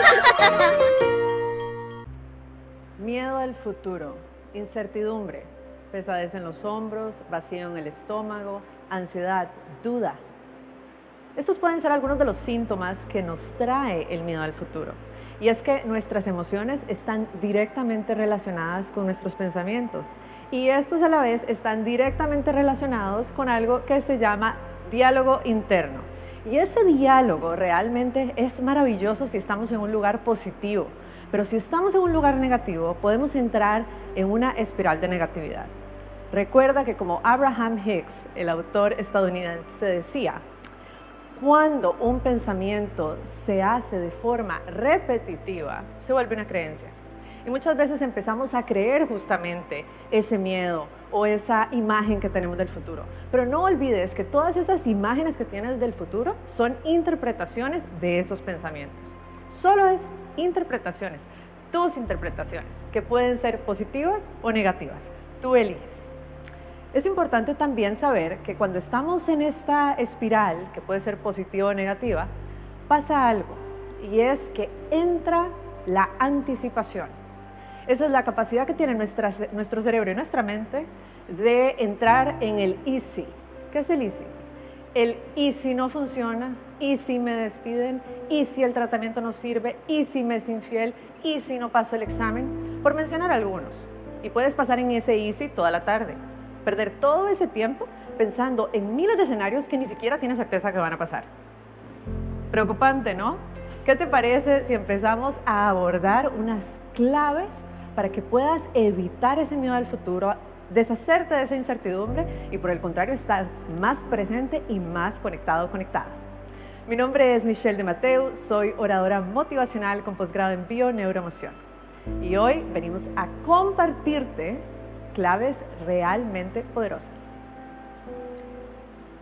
Miedo al futuro, incertidumbre, pesadez en los hombros, vacío en el estómago, ansiedad, duda. Estos pueden ser algunos de los síntomas que nos trae el miedo al futuro. Y es que nuestras emociones están directamente relacionadas con nuestros pensamientos. Y estos a la vez están directamente relacionados con algo que se llama diálogo interno. Y ese diálogo realmente es maravilloso si estamos en un lugar positivo. Pero si estamos en un lugar negativo, podemos entrar en una espiral de negatividad. Recuerda que como Abraham Hicks, el autor estadounidense, decía, cuando un pensamiento se hace de forma repetitiva, se vuelve una creencia. Y muchas veces empezamos a creer justamente ese miedo o esa imagen que tenemos del futuro. Pero no olvides que todas esas imágenes que tienes del futuro son interpretaciones de esos pensamientos. Solo es interpretaciones, tus interpretaciones, que pueden ser positivas o negativas. Tú eliges. Es importante también saber que cuando estamos en esta espiral, que puede ser positiva o negativa, pasa algo y es que entra la anticipación. Esa es la capacidad que tiene nuestro cerebro y nuestra mente de entrar en el easy. ¿Qué es el easy? El y si no funciona, y si me despiden, y si el tratamiento no sirve, y si me es infiel, y si no paso el examen, por mencionar algunos. Y puedes pasar en ese easy toda la tarde perder todo ese tiempo pensando en miles de escenarios que ni siquiera tienes certeza que van a pasar. Preocupante, ¿no? ¿Qué te parece si empezamos a abordar unas claves para que puedas evitar ese miedo al futuro, deshacerte de esa incertidumbre y por el contrario estar más presente y más conectado conectada? Mi nombre es Michelle de Mateo, soy oradora motivacional con posgrado en bio-neuroemoción y hoy venimos a compartirte claves realmente poderosas.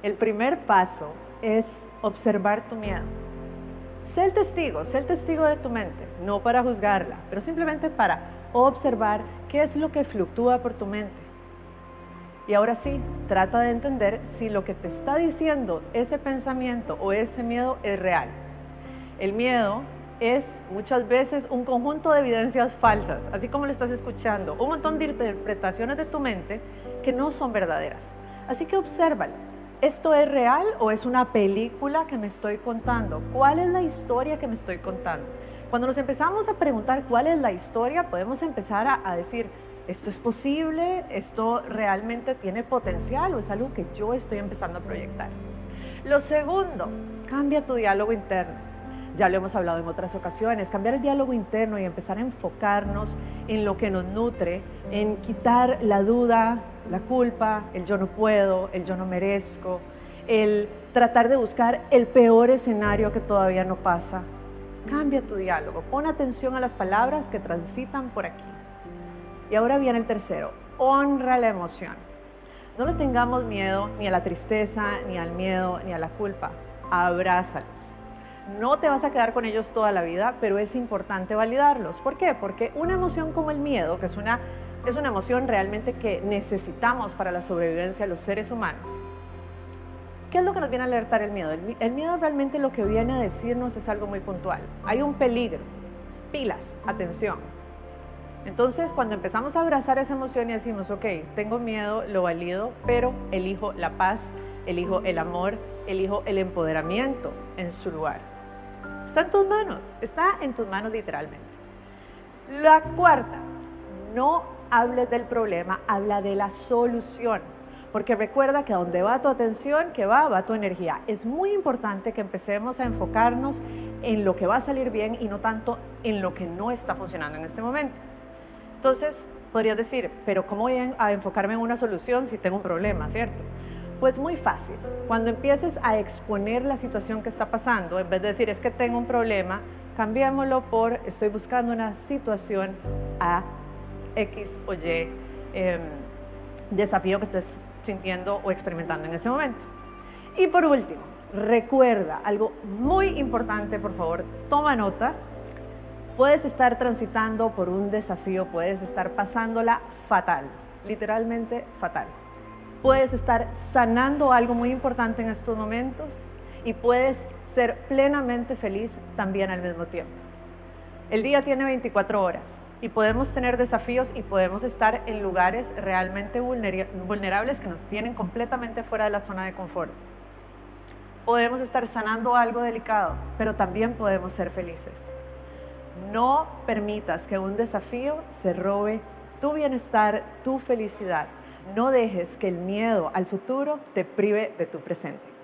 El primer paso es observar tu miedo. Sé el testigo, sé el testigo de tu mente, no para juzgarla, pero simplemente para observar qué es lo que fluctúa por tu mente. Y ahora sí, trata de entender si lo que te está diciendo ese pensamiento o ese miedo es real. El miedo es muchas veces un conjunto de evidencias falsas, así como lo estás escuchando, un montón de interpretaciones de tu mente que no son verdaderas. Así que obsérvalo. ¿Esto es real o es una película que me estoy contando? ¿Cuál es la historia que me estoy contando? Cuando nos empezamos a preguntar cuál es la historia, podemos empezar a, decir, ¿esto es posible? ¿Esto realmente tiene potencial o es algo que yo estoy empezando a proyectar? Lo segundo, cambia tu diálogo interno ya lo hemos hablado en otras ocasiones, cambiar el diálogo interno y empezar a enfocarnos en lo que nos nutre, en quitar la duda, la culpa, el yo no puedo, el yo no merezco, el tratar de buscar el peor escenario que todavía no pasa. Cambia tu diálogo, pon atención a las palabras que transitan por aquí. Y ahora viene el tercero, honra la emoción. No le tengamos miedo ni a la tristeza, ni al miedo, ni a la culpa. Abrázalos no te vas a quedar con ellos toda la vida, pero es importante validarlos. ¿Por qué? Porque una emoción como el miedo, que es una, es una emoción realmente que necesitamos para la sobrevivencia de los seres humanos, ¿qué es lo que nos viene a alertar el miedo? El, miedo realmente lo que viene a decirnos es algo muy puntual. Hay un peligro, pilas, atención. Entonces, cuando empezamos a abrazar esa emoción y decimos, ok, tengo miedo, lo valido, pero elijo la paz, elijo el amor, elijo el empoderamiento en su lugar. Está en tus manos, está en tus manos literalmente. La cuarta, no hables del problema, habla de la solución. Porque recuerda que a donde va tu atención, que va, va tu energía. Es muy importante que empecemos a enfocarnos en lo que va a salir bien y no tanto en lo que no está funcionando en este momento. Entonces, podrías decir, pero ¿cómo voy a enfocarme en una solución si tengo un problema, cierto? Pues muy fácil. Cuando empieces a exponer la situación que está pasando, en vez de decir es que tengo un problema, cambiémoslo por estoy buscando una situación a X o Y em, desafío que estés sintiendo o experimentando en ese momento. Y por último, recuerda algo muy importante, por favor, toma nota. Puedes estar transitando por un desafío, puedes estar pasándola fatal, literalmente fatal puedes estar sanando algo muy importante en estos momentos y puedes ser plenamente feliz también al mismo tiempo. El día tiene 24 horas y podemos tener desafíos y podemos estar en lugares realmente vulnerables que nos tienen completamente fuera de la zona de confort. Podemos estar sanando algo delicado, pero también podemos ser felices. No permitas que un desafío se robe tu bienestar, tu felicidad. No dejes que el miedo al futuro te prive de tu presente.